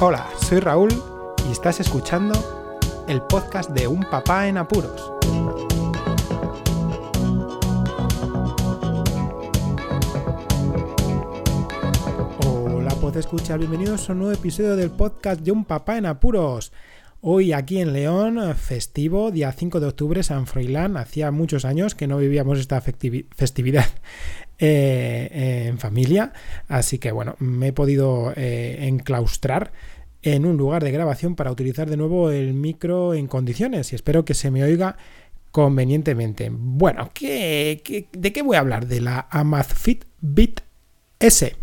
Hola, soy Raúl y estás escuchando el podcast de Un Papá en Apuros. Hola, pues escucha, bienvenidos a un nuevo episodio del podcast de Un Papá en Apuros. Hoy aquí en León, festivo, día 5 de octubre, San Froilán. Hacía muchos años que no vivíamos esta festividad eh, en familia, así que bueno, me he podido eh, enclaustrar en un lugar de grabación para utilizar de nuevo el micro en condiciones y espero que se me oiga convenientemente. Bueno, ¿qué, de qué voy a hablar? De la Amazfit Bit S.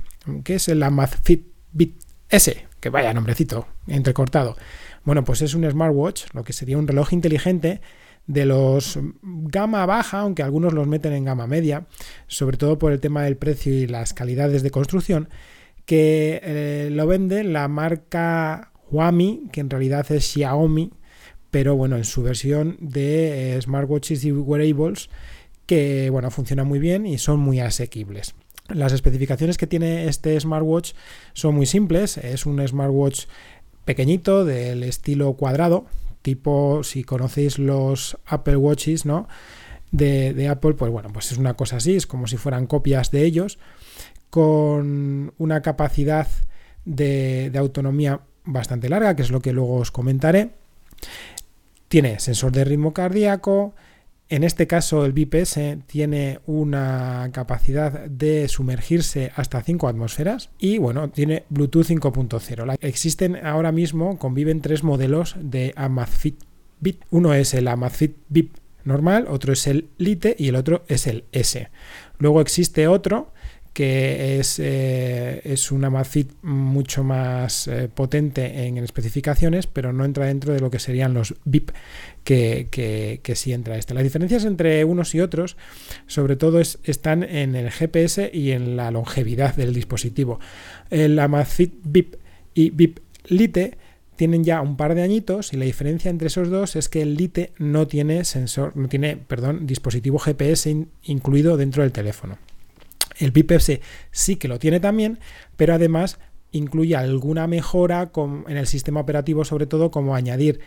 ¿Qué es el Amazfit Bit S? Que vaya nombrecito, entrecortado. Bueno, pues es un smartwatch, lo que sería un reloj inteligente de los gama baja, aunque algunos los meten en gama media, sobre todo por el tema del precio y las calidades de construcción, que eh, lo vende la marca Huami, que en realidad es Xiaomi, pero bueno, en su versión de eh, smartwatches y wearables, que bueno, funciona muy bien y son muy asequibles. Las especificaciones que tiene este smartwatch son muy simples, es un smartwatch pequeñito del estilo cuadrado, tipo si conocéis los Apple Watches, ¿no? De, Apple, pues bueno, pues es una cosa así, es como si fueran copias de ellos, con una capacidad de, autonomía bastante larga, que es lo que luego os comentaré. Tiene sensor de ritmo cardíaco, en este caso, el BPS tiene una capacidad de sumergirse hasta 5 atmósferas y bueno, tiene Bluetooth 5.0. Existen ahora mismo, conviven tres modelos de Amazfit Bip. Uno es el Amazfit Bip normal, otro es el Lite y el otro es el S. Luego existe otro que es, eh, es una Amazfit mucho más eh, potente en especificaciones, pero no entra dentro de lo que serían los VIP que, que, sí entra este. Las diferencias entre unos y otros, sobre todo, están en el GPS y en la longevidad del dispositivo. El Amazfit VIP y VIP Lite tienen ya un par de añitos y la diferencia entre esos dos es que el Lite no tiene sensor, no tiene, perdón, dispositivo GPS incluido dentro del teléfono. El PIPS sí que lo tiene también, pero además incluye alguna mejora en el sistema operativo, sobre todo como añadir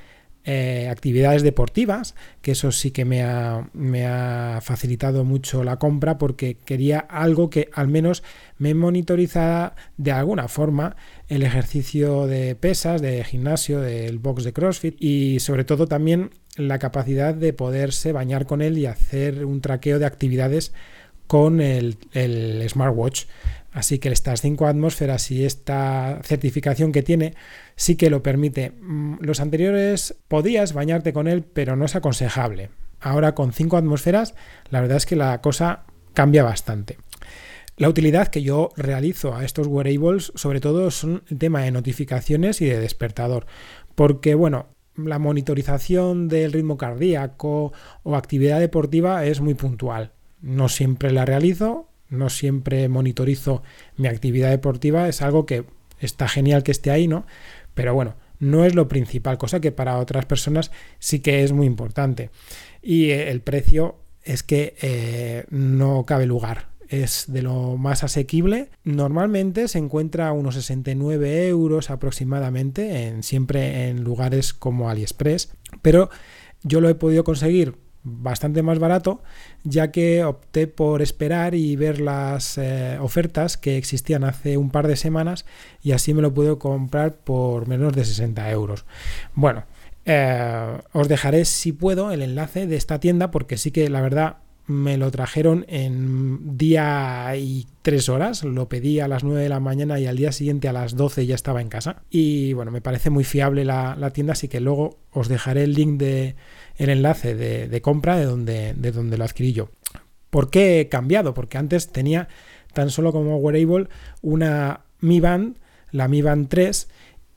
eh, actividades deportivas, que eso sí que me ha, me ha, facilitado mucho la compra porque quería algo que al menos me monitorizara de alguna forma el ejercicio de pesas, de gimnasio, del box de CrossFit y sobre todo también la capacidad de poderse bañar con él y hacer un traqueo de actividades con el, smartwatch. Así que estas 5 atmósferas y esta certificación que tiene sí que lo permite. Mm, los anteriores podías bañarte con él, pero no es aconsejable. Ahora con 5 atmósferas, la verdad es que la cosa cambia bastante. La utilidad que yo realizo a estos wearables, sobre todo, son el tema de notificaciones y de despertador. Porque, bueno, la monitorización del ritmo cardíaco o actividad deportiva es muy puntual. No siempre la realizo, no siempre monitorizo mi actividad deportiva, es algo que está genial que esté ahí, ¿no? Pero bueno, no es lo principal, cosa que para otras personas sí que es muy importante. Y eh, el precio es que eh, no cabe lugar. Es de lo más asequible. Normalmente se encuentra a unos 69 euros aproximadamente, en, siempre en lugares como AliExpress. Pero yo lo he podido conseguir bastante más barato, ya que opté por esperar y ver las eh, ofertas que existían hace un par de semanas y así me lo pude comprar por menos de 60 euros. Bueno, eh, os dejaré si puedo el enlace de esta tienda porque sí que la verdad me lo trajeron en día y tres horas. Lo pedí a las 9 de la mañana y al día siguiente a las 12 ya estaba en casa. Y bueno, me parece muy fiable la, la tienda, así que luego os dejaré el link de, el enlace de, compra de donde, de donde lo adquirí yo. ¿Por qué he cambiado? Porque antes tenía tan solo como wearable una Mi Band, la Mi Band 3,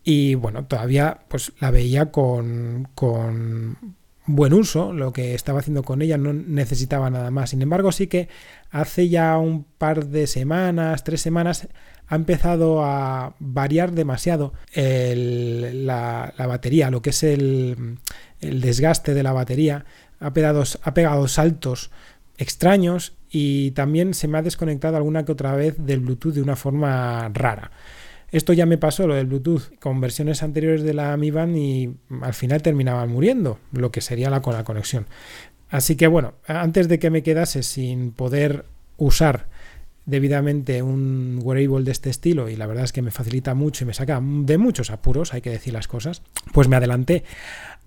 y bueno, todavía pues la veía con, con buen uso, lo que estaba haciendo con ella no necesitaba nada más. Sin embargo, sí que hace ya un par de semanas, tres semanas, ha empezado a variar demasiado la, batería, lo que es el, desgaste de la batería. Ha pegado, ha pegado saltos extraños y también se me ha desconectado alguna que otra vez del Bluetooth de una forma rara. Esto ya me pasó lo del Bluetooth con versiones anteriores de la Mi Band y al final terminaban muriendo, lo que sería la con la conexión. Así que bueno, antes de que me quedase sin poder usar debidamente un wearable de este estilo y la verdad es que me facilita mucho y me saca de muchos apuros, hay que decir las cosas, pues me adelanté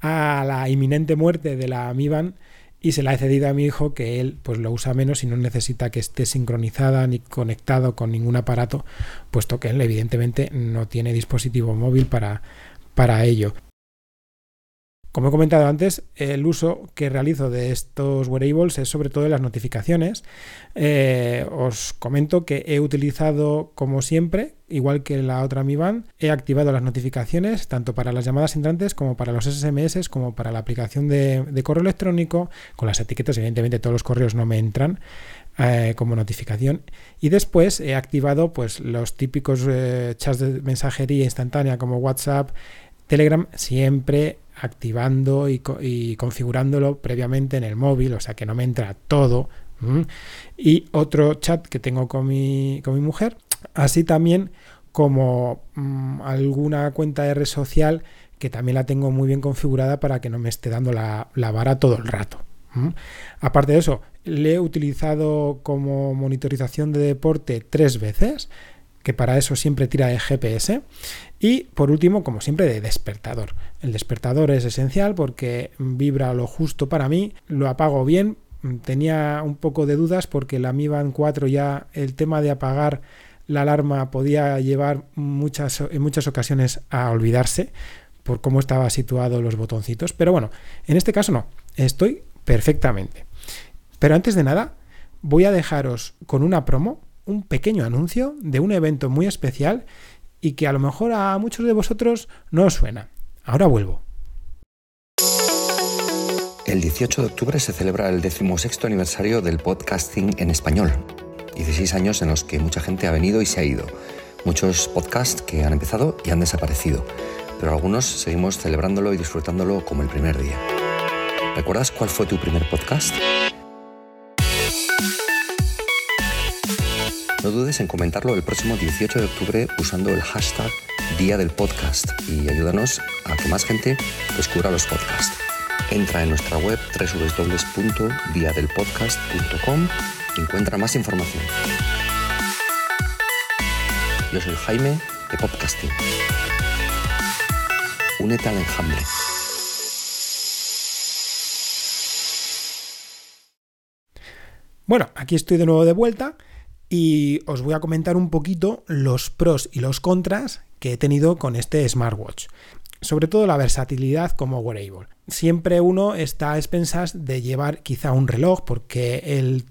a la inminente muerte de la Mi Band y se la he cedido a mi hijo que él pues lo usa menos y no necesita que esté sincronizada ni conectado con ningún aparato, puesto que él evidentemente no tiene dispositivo móvil para, para ello. Como he comentado antes, el uso que realizo de estos wearables es sobre todo en las notificaciones. Eh, os comento que he utilizado, como siempre, igual que la otra Mi Band, he activado las notificaciones tanto para las llamadas entrantes como para los SMS, como para la aplicación de, correo electrónico. Con las etiquetas, evidentemente, todos los correos no me entran. Eh, como notificación y después he activado pues los típicos eh, chats de mensajería instantánea como WhatsApp Telegram siempre activando y, configurándolo previamente en el móvil, o sea que no me entra todo. Y otro chat que tengo con mi, mujer, así también como mm, alguna cuenta de red social que también la tengo muy bien configurada para que no me esté dando la, vara todo el rato. Aparte de eso, le he utilizado como monitorización de deporte tres veces que para eso siempre tira de GPS. Y por último, como siempre, de despertador. El despertador es esencial porque vibra lo justo para mí, lo apago bien. Tenía un poco de dudas porque la Mi Band 4 ya el tema de apagar la alarma podía llevar muchas, en muchas ocasiones a olvidarse por cómo estaba situado los botoncitos. Pero bueno, en este caso no, estoy perfectamente. Pero antes de nada, voy a dejaros con una promo un pequeño anuncio de un evento muy especial y que a lo mejor a muchos de vosotros no os suena. Ahora vuelvo. El 18 de octubre se celebra el 16 aniversario del podcasting en español. 16 años en los que mucha gente ha venido y se ha ido. Muchos podcasts que han empezado y han desaparecido, pero algunos seguimos celebrándolo y disfrutándolo como el primer día. ¿Recuerdas cuál fue tu primer podcast? No dudes en comentarlo el próximo 18 de octubre usando el hashtag Día del Podcast y ayúdanos a que más gente descubra los podcasts. Entra en nuestra web www.diadelpodcast.com y encuentra más información. Yo soy Jaime de Podcasting. Únete al enjambre. Bueno, aquí estoy de nuevo de vuelta y os voy a comentar un poquito los pros y los contras que he tenido con este smartwatch. Sobre todo la versatilidad como wearable. Siempre uno está a expensas de llevar quizá un reloj porque el,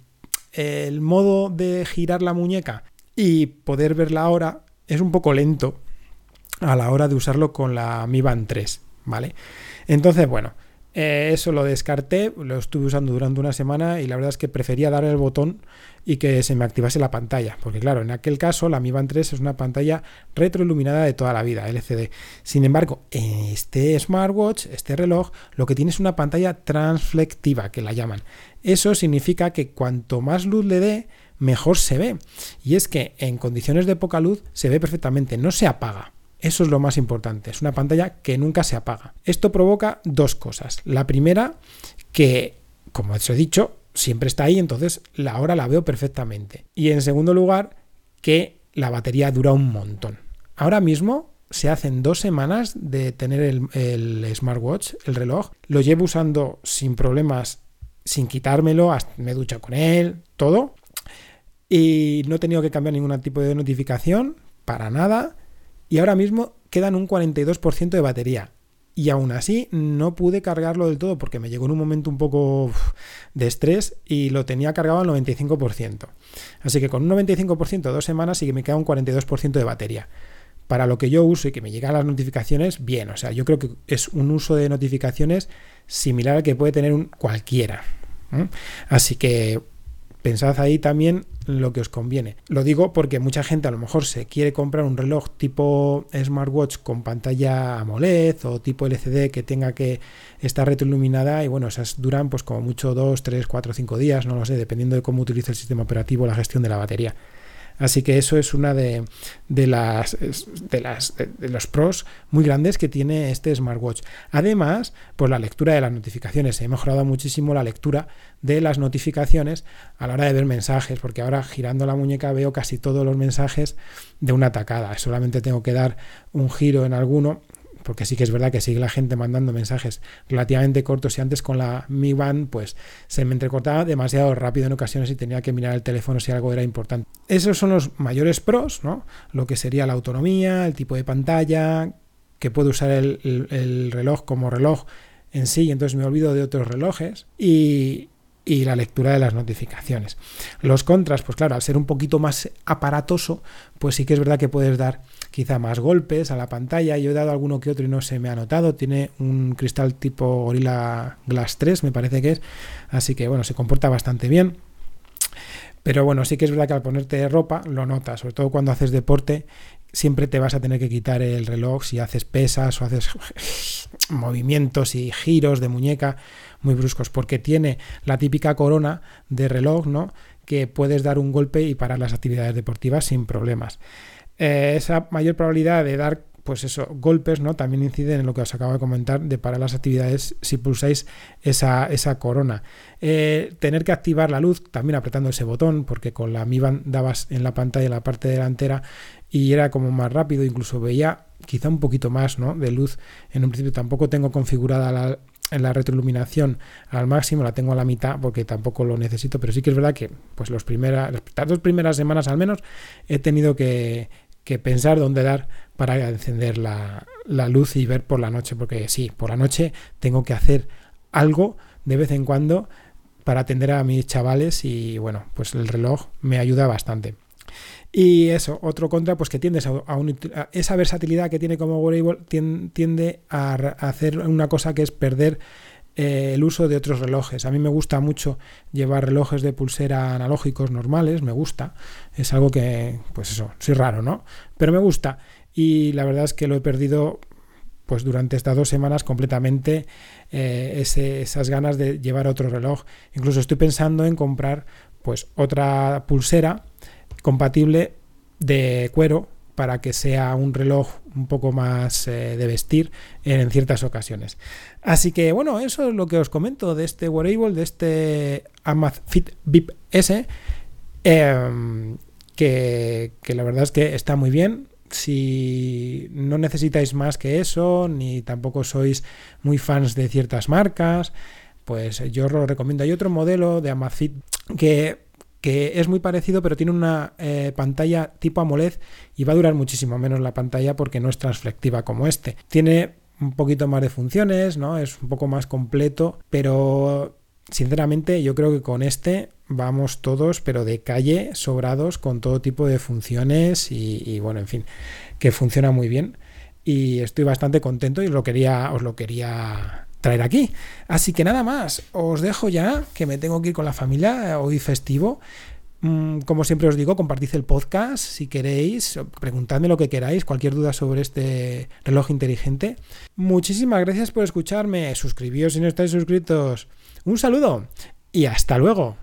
el modo de girar la muñeca y poder ver la hora es un poco lento a la hora de usarlo con la Mi Band 3, ¿vale? Entonces, bueno, eh, eso lo descarté, lo estuve usando durante una semana y la verdad es que prefería dar el botón y que se me activase la pantalla, porque claro, en aquel caso la Mi Band 3 es una pantalla retroiluminada de toda la vida, LCD. Sin embargo, este smartwatch, este reloj, lo que tiene es una pantalla transflectiva, que la llaman. Eso significa que cuanto más luz le dé, mejor se ve. Y es que en condiciones de poca luz se ve perfectamente, no se apaga. Eso es lo más importante. Es una pantalla que nunca se apaga. Esto provoca dos cosas. La primera, que, como os he dicho, siempre está ahí, entonces la hora la veo perfectamente. Y en segundo lugar, que la batería dura un montón. Ahora mismo se hacen dos semanas de tener el, smartwatch, el reloj. Lo llevo usando sin problemas, sin quitármelo, me ducho con él, todo. Y no he tenido que cambiar ningún tipo de notificación, para nada y ahora mismo quedan un 42% de batería. Y aún así no pude cargarlo del todo porque me llegó en un momento un poco de estrés y lo tenía cargado al 95%. Así que con un 95% dos semanas sí que me queda un 42% de batería. Para lo que yo uso y que me llegan las notificaciones, bien. O sea, yo creo que es un uso de notificaciones similar al que puede tener un cualquiera. Así que pensad ahí también lo que os conviene. Lo digo porque mucha gente a lo mejor se quiere comprar un reloj tipo smartwatch con pantalla AMOLED o tipo LCD que tenga que estar retroiluminada y bueno, esas duran pues como mucho 2, 3, 4, 5 días, no lo sé, dependiendo de cómo utilice el sistema operativo la gestión de la batería. Así que eso es una de, las, de, las de, los pros muy grandes que tiene este smartwatch. Además, pues la lectura de las notificaciones. He mejorado muchísimo la lectura de las notificaciones a la hora de ver mensajes, porque ahora girando la muñeca veo casi todos los mensajes de una tacada. Solamente tengo que dar un giro en alguno porque sí que es verdad que sigue la gente mandando mensajes relativamente cortos y antes con la Mi Band pues se me entrecortaba demasiado rápido en ocasiones y tenía que mirar el teléfono si algo era importante. Esos son los mayores pros, ¿no? Lo que sería la autonomía, el tipo de pantalla, que puedo usar el, el reloj como reloj en sí, y entonces me olvido de otros relojes y, y la lectura de las notificaciones. Los contras, pues claro, al ser un poquito más aparatoso, pues sí que es verdad que puedes dar quizá más golpes a la pantalla. Yo he dado alguno que otro y no se me ha notado. Tiene un cristal tipo Gorilla Glass 3, me parece que es. Así que bueno, se comporta bastante bien. Pero bueno, sí que es verdad que al ponerte ropa lo notas, sobre todo cuando haces deporte, siempre te vas a tener que quitar el reloj si haces pesas o haces movimientos y giros de muñeca muy bruscos, porque tiene la típica corona de reloj, ¿no? Que puedes dar un golpe y parar las actividades deportivas sin problemas. Eh, esa mayor probabilidad de dar pues golpes, ¿no? También inciden en lo que os acabo de comentar de parar las actividades si pulsáis esa, esa corona. Eh, tener que activar la luz también apretando ese botón, porque con la Mi Band dabas en la pantalla en la parte delantera y era como más rápido, incluso veía quizá un poquito más ¿no? de luz. En un principio tampoco tengo configurada la, retroiluminación al máximo, la tengo a la mitad porque tampoco lo necesito, pero sí que es verdad que pues los primeras, las dos primeras semanas al menos he tenido que, pensar dónde dar para encender la, la, luz y ver por la noche, porque sí, por la noche tengo que hacer algo de vez en cuando para atender a mis chavales y bueno, pues el reloj me ayuda bastante. Y eso, otro contra, pues que tiendes a, esa versatilidad que tiene como wearable tiende a, hacer una cosa que es perder eh, el uso de otros relojes. A mí me gusta mucho llevar relojes de pulsera analógicos normales, me gusta. Es algo que, pues eso, soy raro, ¿no? Pero me gusta. Y la verdad es que lo he perdido pues durante estas dos semanas completamente eh, esas ganas de llevar otro reloj. Incluso estoy pensando en comprar pues otra pulsera compatible de cuero para que sea un reloj un poco más eh, de vestir en, ciertas ocasiones. Así que bueno, eso es lo que os comento de este wearable, de este Amazfit VIP S, em, que, que la verdad es que está muy bien. Si no necesitáis más que eso, ni tampoco sois muy fans de ciertas marcas, pues yo os lo recomiendo. Hay otro modelo de Amazfit que que es muy parecido, pero tiene una eh, pantalla tipo AMOLED y va a durar muchísimo menos la pantalla porque no es transflectiva como este. Tiene un poquito más de funciones, ¿no? Es un poco más completo, pero sinceramente yo creo que con este vamos todos, pero de calle, sobrados, con todo tipo de funciones y, bueno, en fin, que funciona muy bien. Y estoy bastante contento y os lo quería traer aquí. Así que nada más, os dejo ya, que me tengo que ir con la familia, eh, hoy festivo. Mm, como siempre os digo, compartid el podcast si queréis, preguntadme lo que queráis, cualquier duda sobre este reloj inteligente. Muchísimas gracias por escucharme, suscribíos si no estáis suscritos. Un saludo y hasta luego.